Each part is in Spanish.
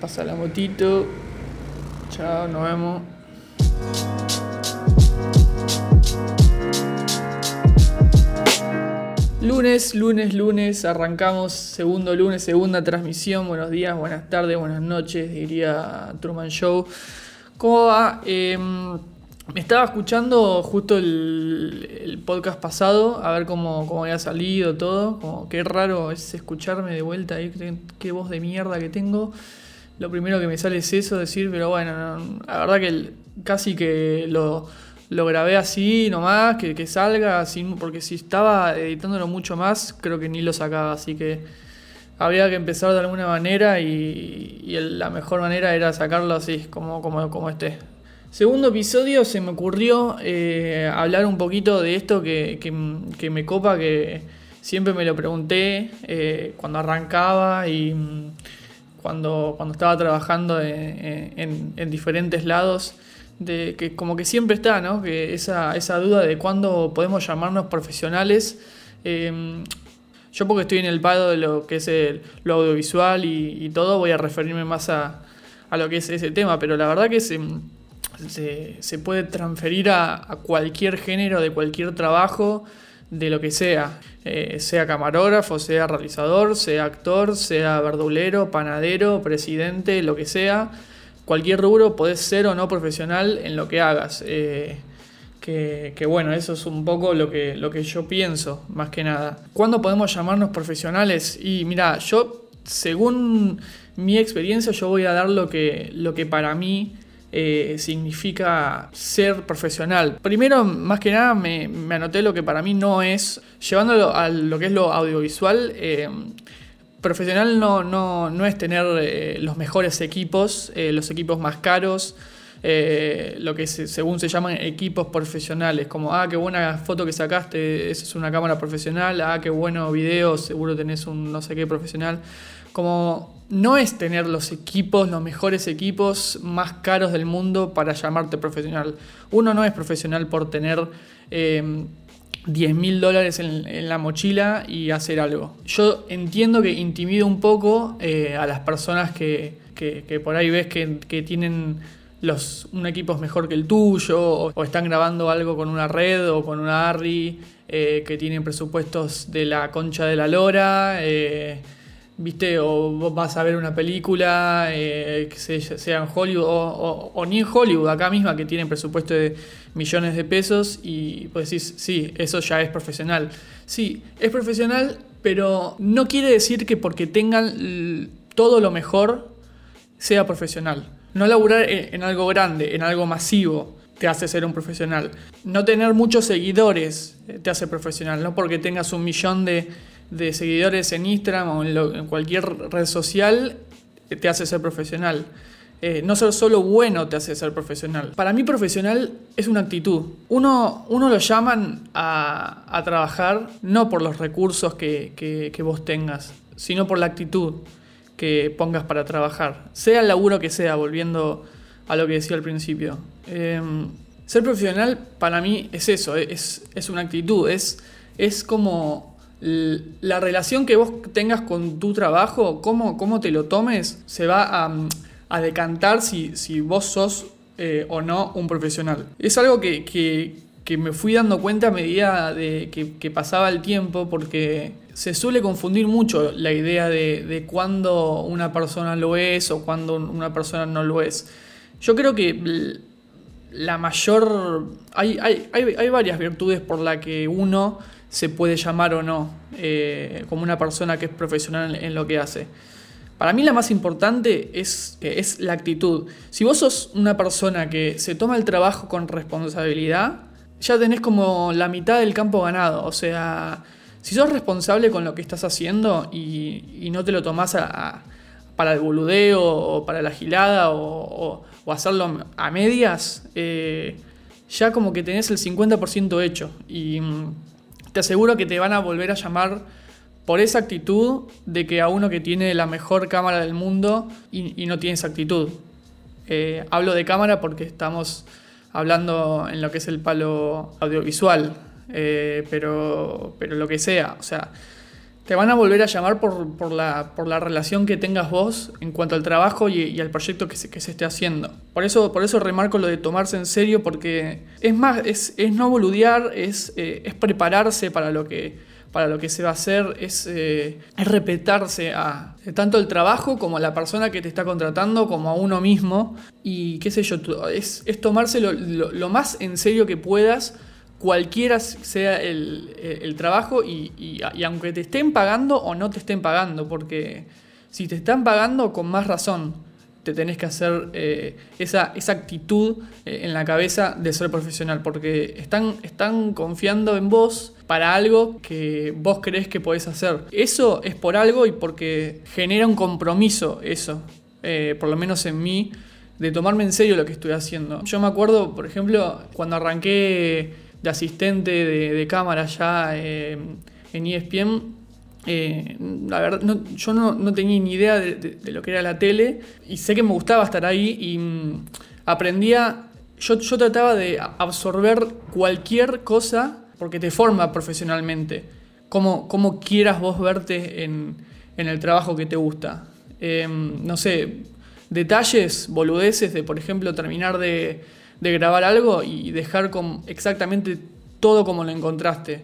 Pasa la motito. Chao, nos vemos. Lunes, lunes, lunes, arrancamos segundo lunes, segunda transmisión. Buenos días, buenas tardes, buenas noches, diría Truman Show. ¿Cómo va? Em, me estaba escuchando justo el, podcast pasado, a ver cómo, cómo, había salido todo. Como, qué raro es escucharme de vuelta ahí, qué voz de mierda que tengo. Lo primero que me sale es eso, decir, pero bueno, la verdad que casi que lo grabé así nomás, que, que salga, sin, porque si estaba editándolo mucho más, creo que ni lo sacaba, así que había que empezar de alguna manera y, la mejor manera era sacarlo así, como, como, como esté. Segundo episodio se me ocurrió eh, hablar un poquito de esto que, que, me copa, que siempre me lo pregunté eh, cuando arrancaba y cuando, cuando estaba trabajando en, en diferentes lados de que como que siempre está, ¿no? Que esa, esa duda de cuándo podemos llamarnos profesionales. Em, yo porque estoy en el pado de lo que es el, lo audiovisual y, todo, voy a referirme más a, a, lo que es ese tema, pero la verdad que se, se, puede transferir a, cualquier género, de cualquier trabajo, de lo que sea, eh, sea camarógrafo, sea realizador, sea actor, sea verdulero, panadero, presidente, lo que sea cualquier rubro podés ser o no profesional en lo que hagas. Eh, que, bueno, eso es un poco lo que, lo que yo pienso, más que nada. ¿Cuándo podemos llamarnos profesionales? Y mira, yo, según mi experiencia, yo voy a dar lo que, lo que para mí eh, significa ser profesional. Primero, más que nada, me, anoté lo que para mí no es, llevándolo a lo que es lo audiovisual. Eh, profesional no, no, no es tener eh, los mejores equipos, los equipos más caros, lo que según se llaman equipos profesionales, como, ah, qué buena foto que sacaste, eso es una cámara profesional, ah, qué bueno video, seguro tenés un no sé qué profesional. Como no es tener los equipos, los mejores equipos más caros del mundo para llamarte profesional. Uno no es profesional por tener 10 mil dólares en, la mochila y hacer algo. Yo entiendo que intimido un poco eh, a las personas que, por ahí ves que, tienen los, un equipo mejor que el tuyo o, están grabando algo con una red o con una ARRI eh, que tienen presupuestos de la concha de la lora. Eh, ¿Viste? O vas a ver una película que sea en Hollywood o, o, ni en Hollywood, acá misma que tienen presupuesto de millones de pesos y pues decís, sí, eso ya es profesional. Sí, es profesional, pero no quiere decir que porque tengan todo lo mejor sea profesional. No laburar en algo grande, en algo masivo, te hace ser un profesional. No tener muchos seguidores eh, te hace profesional, no porque tengas un millón de, seguidores en Instagram o en cualquier red social eh, te hace ser profesional. Eh, no ser solo bueno te hace ser profesional. Para mí profesional es una actitud. Uno, uno lo llaman a, trabajar no por los recursos que, vos tengas, sino por la actitud que pongas para trabajar. Sea el laburo que sea, volviendo a lo que decía al principio. Em, ser profesional para mí es eso, es, una actitud, es, es como la relación que vos tengas con tu trabajo, cómo, cómo te lo tomes, se va a decantar si, si vos sos eh, o no un profesional. Es algo que, me fui dando cuenta a medida de que, pasaba el tiempo porque se suele confundir mucho la idea de, de cuándo una persona lo es o cuándo una persona no lo es. Yo creo que la mayor... Hay, hay, varias virtudes por las que uno se puede llamar o no eh, como una persona que es profesional en lo que hace. Para mí la más importante es, es la actitud. Si vos sos una persona que se toma el trabajo con responsabilidad, ya tenés como la mitad del campo ganado. O sea, si sos responsable con lo que estás haciendo y, no te lo tomás para el boludeo o para la gilada o, hacerlo a medias, eh, ya como que tenés el 50% hecho. Y mm, te aseguro que te van a volver a llamar por esa actitud de que a uno que tiene la mejor cámara del mundo y, no tiene esa actitud. Eh, hablo de cámara porque estamos hablando en lo que es el palo audiovisual, eh, pero, pero lo que sea, o sea, te van a volver a llamar por, la, por la relación que tengas vos en cuanto al trabajo y, al proyecto que se, que se, esté haciendo. Por eso, por eso remarco lo de tomarse en serio, porque es más, es, no boludear, es, eh, es prepararse para lo que para lo que se va a hacer es, eh, respetarse a tanto el trabajo como a la persona que te está contratando, como a uno mismo. Y qué sé yo, es, es tomarse lo, más en serio que puedas, cualquiera sea el, trabajo, y, aunque te estén pagando o no te estén pagando, porque si te están pagando, con más razón te tenés que hacer eh, esa, esa, actitud eh, en la cabeza de ser profesional, porque están, están confiando en vos para algo que vos crees que podés hacer. Eso es por algo y porque genera un compromiso eso, eh, por lo menos en mí, de tomarme en serio lo que estoy haciendo. Yo me acuerdo, por ejemplo, cuando arranqué de asistente de, cámara ya en ESPN, eh, la verdad, yo no, tenía ni idea de, lo que era la tele y sé que me gustaba estar ahí y mm, aprendía, yo, yo trataba de absorber cualquier cosa porque te forma profesionalmente, como, como quieras vos verte en, el trabajo que te gusta. Em, no sé, detalles, boludeces de, por ejemplo, terminar de, grabar algo y dejar con exactamente todo como lo encontraste.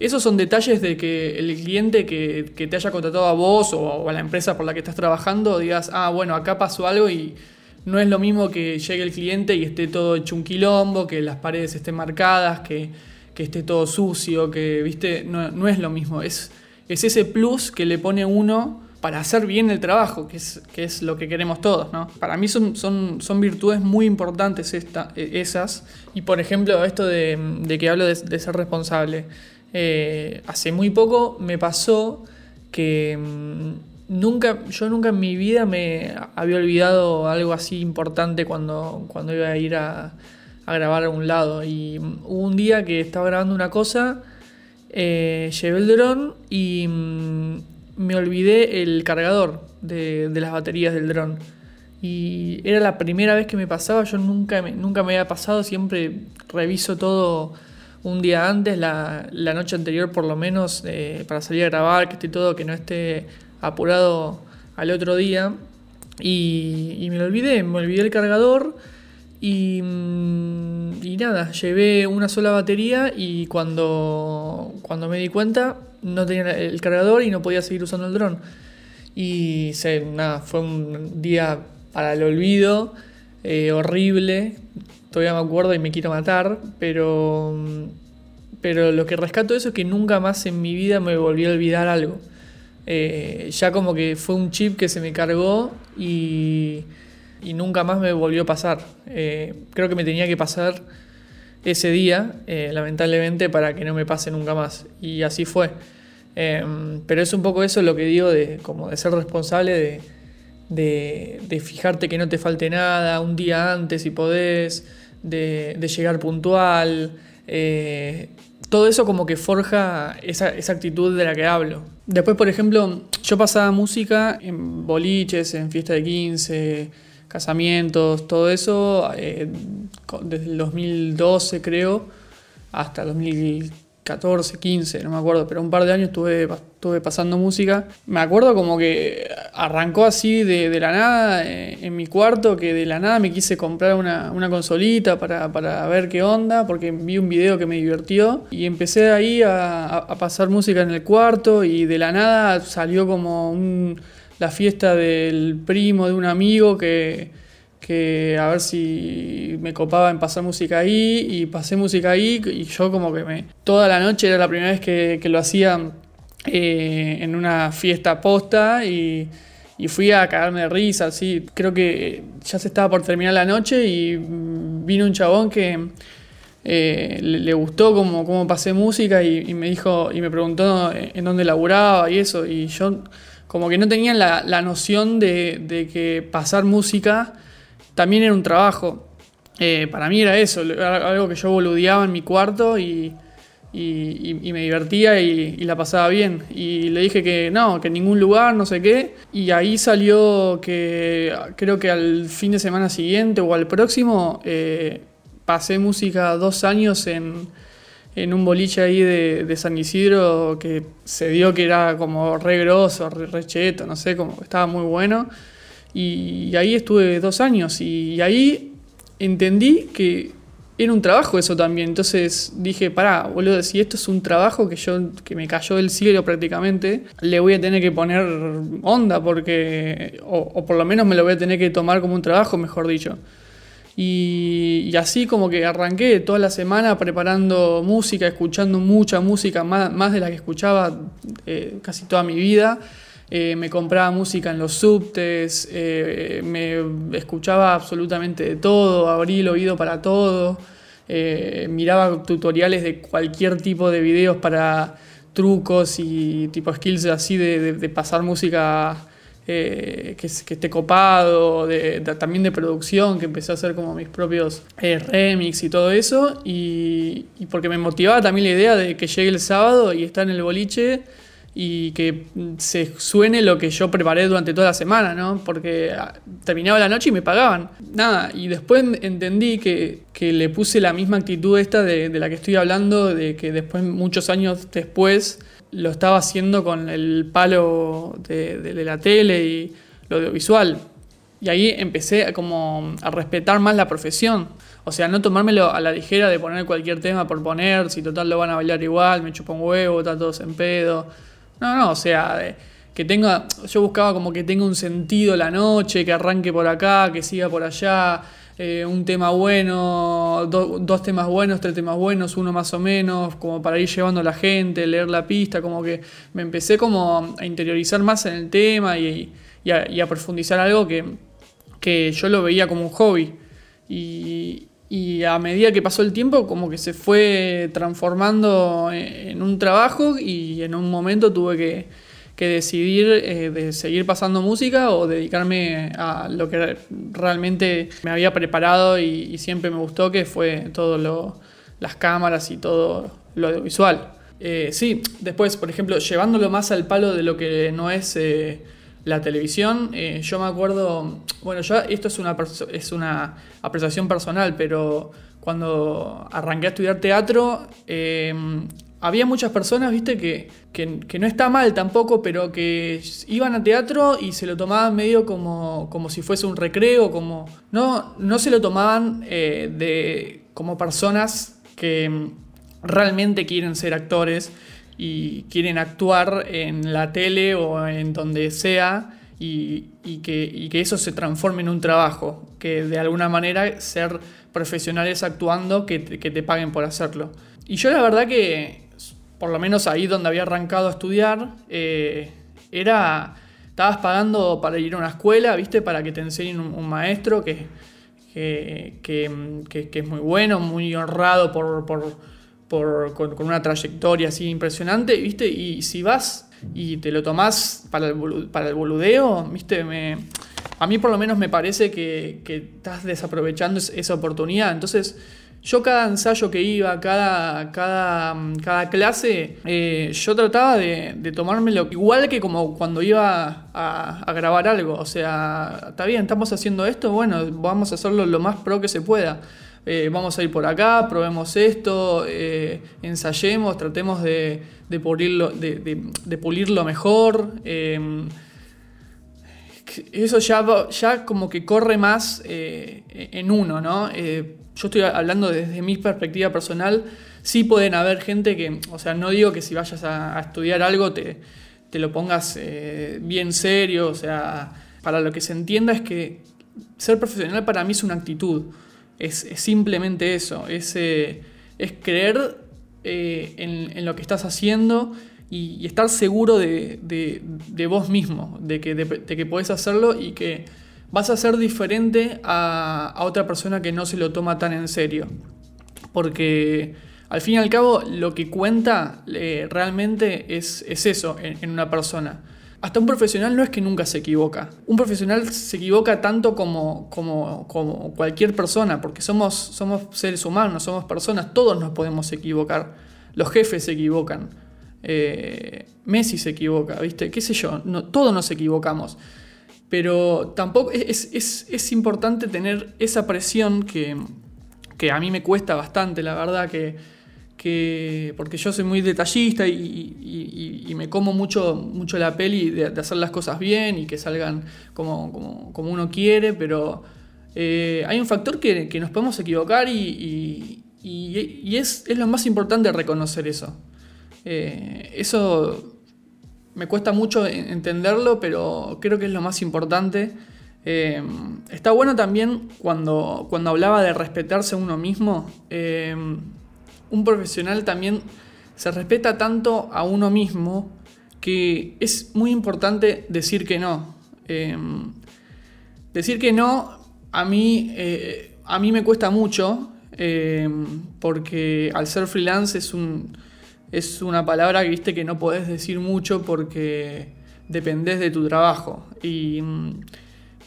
Esos son detalles de que el cliente que, te haya contratado a vos o, a la empresa por la que estás trabajando digas, ah, bueno, acá pasó algo y no es lo mismo que llegue el cliente y esté todo hecho un quilombo, que las paredes estén marcadas, que, que esté todo sucio, que, viste, no, es lo mismo. Es, es ese plus que le pone uno para hacer bien el trabajo, que es, que es lo que queremos todos. ¿no? Para mí son, son, son virtudes muy importantes esta, e, esas. Y por ejemplo, esto de, que hablo de, ser responsable. Eh, hace muy poco me pasó que mm, nunca, yo nunca en mi vida me había olvidado algo así importante cuando, cuando iba a ir a, grabar a un lado. Y hubo un día que estaba grabando una cosa, eh, llevé el dron y mm, me olvidé el cargador de, las baterías del dron. Y era la primera vez que me pasaba, yo nunca me, nunca me había pasado, siempre reviso todo un día antes, la, noche anterior por lo menos, eh, para salir a grabar, que esté todo, que no esté apurado al otro día. Y, y me lo olvidé, me olvidé el cargador Mm, y, nada, llevé una sola batería y cuando, cuando me di cuenta no tenía el cargador y no podía seguir usando el dron. Y nada, fue un día para el olvido, eh, horrible, todavía me acuerdo y me quiero matar, pero, pero lo que rescato de eso es que nunca más en mi vida me volví a olvidar algo. Eh, ya como que fue un chip que se me cargó y y nunca más me volvió a pasar. Eh, creo que me tenía que pasar ese día, eh, lamentablemente, para que no me pase nunca más. Y así fue. Em, pero es un poco eso lo que digo de, como de ser responsable, de, de, fijarte que no te falte nada un día antes si podés, de, llegar puntual. Eh, todo eso como que forja esa, esa, actitud de la que hablo. Después, por ejemplo, yo pasaba música en boliches, en fiesta de 15, casamientos, todo eso, eh, desde el 2012 creo, hasta 2014, 15, no me acuerdo, pero un par de años estuve, estuve pasando música. Me acuerdo como que arrancó así de, la nada eh, en mi cuarto, que de la nada me quise comprar una, consolita para, ver qué onda, porque vi un video que me divirtió y empecé ahí a pasar música en el cuarto y de la nada salió como un la fiesta del primo de un amigo que, a ver si me copaba en pasar música ahí y pasé música ahí y yo como que me... Toda la noche era la primera vez que, lo hacía eh, en una fiesta posta y, fui a cagarme de risa, así. Creo que ya se estaba por terminar la noche y vino un chabón que... Eh, le, gustó cómo, cómo pasé música y, y, me dijo y me preguntó en dónde laburaba y eso y yo como que no tenían la, noción de, que pasar música también era un trabajo. Eh, para mí era eso, algo que yo boludeaba en mi cuarto y, me divertía y, la pasaba bien. Y le dije que no, que en ningún lugar, no sé qué. Y ahí salió que creo que al fin de semana siguiente o al próximo eh, pasé música dos años en, en un boliche ahí de, San Isidro que se dio que era como re grosso, re, cheto, no sé, como estaba muy bueno. Y, ahí estuve dos años y ahí entendí que era un trabajo eso también. Entonces dije, pará, boludo, si esto es un trabajo que yo, que me cayó del cielo prácticamente, le voy a tener que poner onda, porque, o, por lo menos me lo voy a tener que tomar como un trabajo, mejor dicho. Y, así como que arranqué toda la semana preparando música, escuchando mucha música, más, más de la que escuchaba eh, casi toda mi vida. Eh, me compraba música en los subtes, eh, me escuchaba absolutamente de todo, abrí el oído para todo, miraba tutoriales de cualquier tipo de videos para trucos y tipo skills así de, pasar música que, esté copado, también de producción, que empecé a hacer como mis propios remix y todo eso, y, porque me motivaba también la idea de que llegue el sábado y estar en el boliche y que se suene lo que yo preparé durante toda la semana, ¿no? Porque ah, terminaba la noche y me pagaban. Nada, y después entendí que, le puse la misma actitud esta de, la que estoy hablando, de que después, muchos años después, lo estaba haciendo con el palo de, la tele y lo audiovisual. Y ahí empecé a, como a respetar más la profesión. O sea, no tomármelo a la ligera de poner cualquier tema por poner, si total lo van a bailar igual, me chupa un huevo, está todos en pedo. No, no, o sea, que tenga, yo buscaba como que tenga un sentido la noche, que arranque por acá, que siga por allá, eh, un tema bueno, dos temas buenos, tres temas buenos, uno más o menos, como para ir llevando a la gente, leer la pista, como que me empecé como a interiorizar más en el tema y, a, profundizar algo que, que yo lo veía como un hobby. Y, y a medida que pasó el tiempo, como que se fue transformando en un trabajo y en un momento tuve que, decidir eh, de seguir pasando música o dedicarme a lo que realmente me había preparado y, siempre me gustó, que fue todo lo, las cámaras y todo lo audiovisual. Eh, sí, después, por ejemplo, llevándolo más al palo de lo que no es... Eh, la televisión, yo me acuerdo, bueno, ya esto es una, es una apreciación personal, pero cuando arranqué a estudiar teatro, había muchas personas, viste, que, que, no está mal tampoco, pero que iban a teatro y se lo tomaban medio como, como si fuese un recreo, como... No, no se lo tomaban eh, de, como personas que realmente quieren ser actores y quieren actuar en la tele o en donde sea y, que, eso se transforme en un trabajo, que de alguna manera ser profesionales actuando que te, paguen por hacerlo. Y yo la verdad que, por lo menos ahí donde había arrancado a estudiar, eh, era, estabas pagando para ir a una escuela, ¿viste? Para que te enseñen un, maestro que, que, es muy bueno, muy honrado por con, una trayectoria así impresionante, ¿viste? Y si vas y te lo tomás para el, boludeo, ¿viste? Me, a mí por lo menos me parece que, estás desaprovechando esa oportunidad. Entonces, yo cada ensayo que iba, cada, cada, cada clase, eh, yo trataba de, de, tomármelo igual que como cuando iba a, grabar algo. O sea, está bien, estamos haciendo esto, bueno, vamos a hacerlo lo más pro que se pueda. Eh, vamos a ir por acá, probemos esto, eh, ensayemos, tratemos de, pulirlo, de, pulirlo mejor. Eso ya, ya como que corre más eh, en uno, ¿no? yo estoy hablando desde mi perspectiva personal. Sí pueden haber gente que, o sea, no digo que si vayas a, estudiar algo te, te lo pongas bien serio, o sea, para lo que se entienda es que ser profesional para mí es una actitud. Es, simplemente eso, es, eh, es creer eh, en, lo que estás haciendo y, estar seguro de, vos mismo, de que, de, que podés hacerlo y que vas a ser diferente a, otra persona que no se lo toma tan en serio. Porque al fin y al cabo lo que cuenta eh, realmente es, eso en una persona hasta un profesional no es que nunca se equivoca. Un profesional se equivoca tanto como, como, como cualquier persona, porque somos, somos seres humanos, somos personas, todos nos podemos equivocar. Los jefes se equivocan. Eh, Messi se equivoca, ¿viste? ¿Qué sé yo? No, todos nos equivocamos. Pero tampoco es, importante tener esa presión que, que, a mí me cuesta bastante, la verdad, que, que porque yo soy muy detallista y, me como mucho, mucho la peli de, hacer las cosas bien y que salgan como, como, uno quiere, pero eh, hay un factor que, nos podemos equivocar y, es, lo más importante reconocer eso. Eh, eso me cuesta mucho entenderlo, pero creo que es lo más importante. Eh, está bueno también cuando, cuando hablaba de respetarse a uno mismo un profesional también se respeta tanto a uno mismo que es muy importante decir que no. Decir que no a mí, eh, a mí me cuesta mucho porque al ser freelance es, un, es una palabra que, viste, que no podés decir mucho porque dependés de tu trabajo. Y,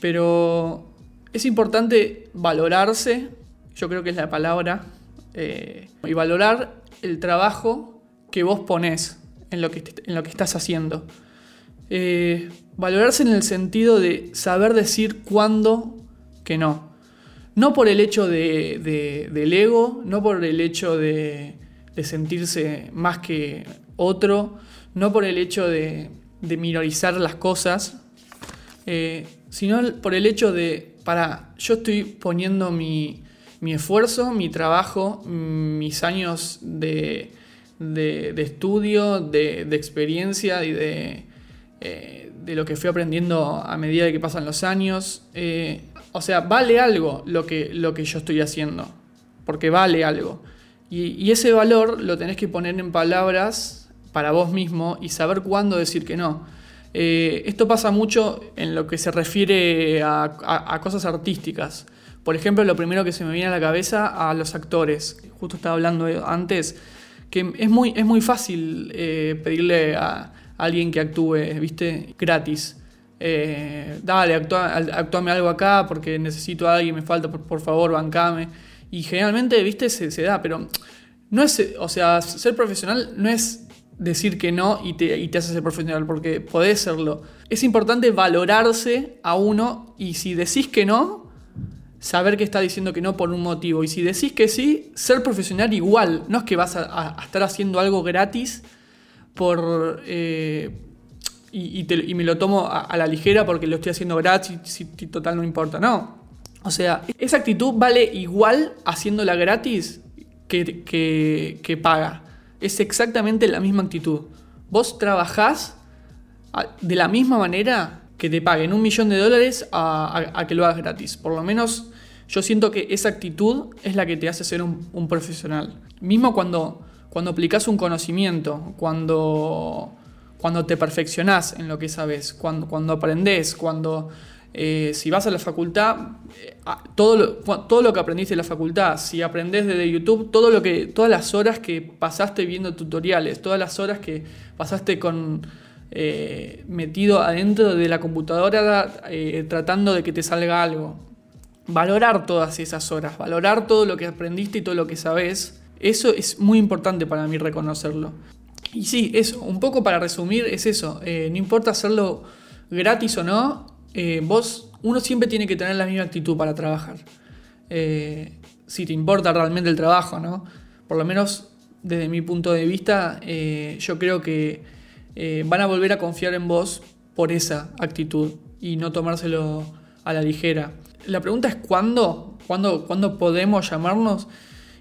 pero es importante valorarse, yo creo que es la palabra, eh, y valorar el trabajo que vos ponés en lo que, en lo que estás haciendo. Eh, valorarse en el sentido de saber decir cuándo que no. No por el hecho de, del ego, no por el hecho de, sentirse más que otro, no por el hecho de, minorizar las cosas, eh, sino por el hecho de, para, yo estoy poniendo mi, mi esfuerzo, mi trabajo, mis años de, estudio, de, experiencia y eh, de, lo que fui aprendiendo a medida de que pasan los años. Eh, o sea, vale algo lo que, lo que yo estoy haciendo, porque vale algo. Y, ese valor lo tenés que poner en palabras para vos mismo y saber cuándo decir que no. Eh, esto pasa mucho en lo que se refiere a cosas artísticas. Por ejemplo, lo primero que se me viene a la cabeza a los actores. Justo estaba hablando antes, que es muy, es muy fácil eh, pedirle a alguien que actúe, ¿viste? Gratis. Eh, dale, actúame algo acá porque necesito a alguien, me falta, por, favor, bancame. Y generalmente, ¿viste? Se, se, da, pero no es, o sea, ser profesional no es decir que no y te, y te hace ser profesional, porque podés serlo. Es importante valorarse a uno y si decís que no, saber que está diciendo que no por un motivo. Y si decís que sí, ser profesional igual. No es que vas a, estar haciendo algo gratis por... Eh, y, me lo tomo a, la ligera porque lo estoy haciendo gratis y, total no importa. No. O sea, esa actitud vale igual haciéndola gratis que, que, paga. Es exactamente la misma actitud. Vos trabajás de la misma manera que te paguen un millón de dólares a, que lo hagas gratis. Por lo menos yo siento que esa actitud es la que te hace ser un, profesional. Mismo cuando, cuando aplicas un conocimiento, cuando, cuando te perfeccionás en lo que sabes, cuando, cuando aprendes, cuando eh, si vas a la facultad, eh, todo, lo, todo lo que aprendiste en la facultad, si aprendes desde YouTube, todo lo que, todas las horas que pasaste viendo tutoriales, todas las horas que pasaste con eh, metido adentro de la computadora tratando de que te salga algo. Valorar todas esas horas, valorar todo lo que aprendiste y todo lo que sabes, eso es muy importante para mí reconocerlo. Y sí, eso, un poco para resumir, es eso, no importa hacerlo gratis o no, vos, uno siempre tiene que tener la misma actitud para trabajar. si te importa realmente el trabajo, ¿no? Por lo menos desde mi punto de vista, yo creo que eh, van a volver a confiar en vos por esa actitud y no tomárselo a la ligera. La pregunta es ¿cuándo? ¿Cuándo, ¿cuándo podemos llamarnos?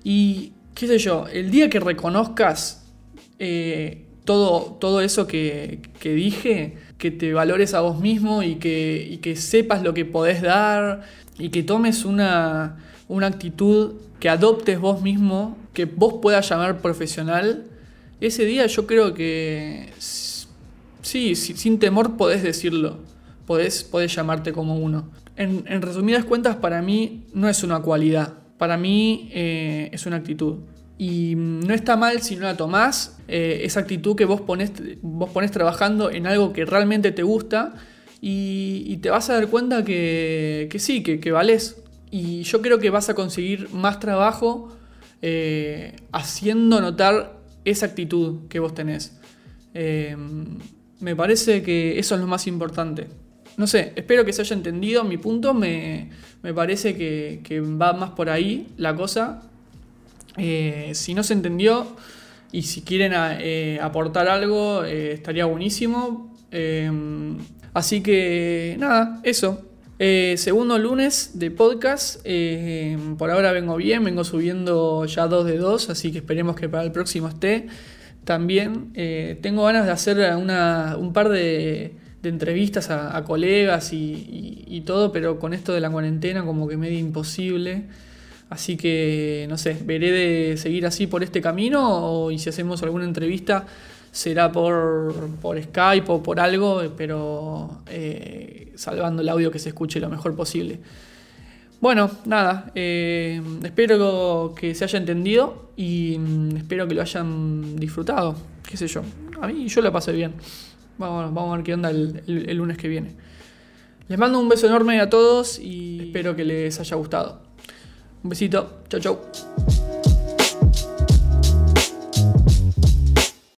Y qué sé yo, el día que reconozcas eh, todo, eso que, dije, que te valores a vos mismo y que, sepas lo que podés dar y que tomes una, actitud que adoptes vos mismo, que vos puedas llamar profesional, ese día yo creo que sí, sin temor podés decirlo, podés, llamarte como uno. En, resumidas cuentas, para mí no es una cualidad, para mí eh, es una actitud. Y no está mal si no la tomás, eh, esa actitud que vos pones, vos pones trabajando en algo que realmente te gusta y, te vas a dar cuenta que, sí, que, que valés. Y yo creo que vas a conseguir más trabajo eh, haciendo notar esa actitud que vos tenés. Eh, me parece que eso es lo más importante. No sé, espero que se haya entendido mi punto, me, parece que, va más por ahí la cosa. Eh, si no se entendió y si quieren eh, aportar algo, eh, estaría buenísimo. así que nada, eso. segundo lunes de podcast. por ahora vengo bien, vengo subiendo ya dos de dos, así que esperemos que para el próximo esté. También tengo ganas de hacer un par de, entrevistas a, colegas y, todo, pero con esto de la cuarentena como que medio imposible. Así que, no sé, veré de seguir así por este camino o, y si hacemos alguna entrevista será por, Skype o por algo, pero eh, salvando el audio que se escuche lo mejor posible. Bueno, nada, eh, espero que se haya entendido y mm, espero que lo hayan disfrutado, qué sé yo. A mí yo lo pasé bien. Vamos, vamos a ver qué onda el lunes que viene. Les mando un beso enorme a todos y espero que les haya gustado. Un besito. Chau, chau.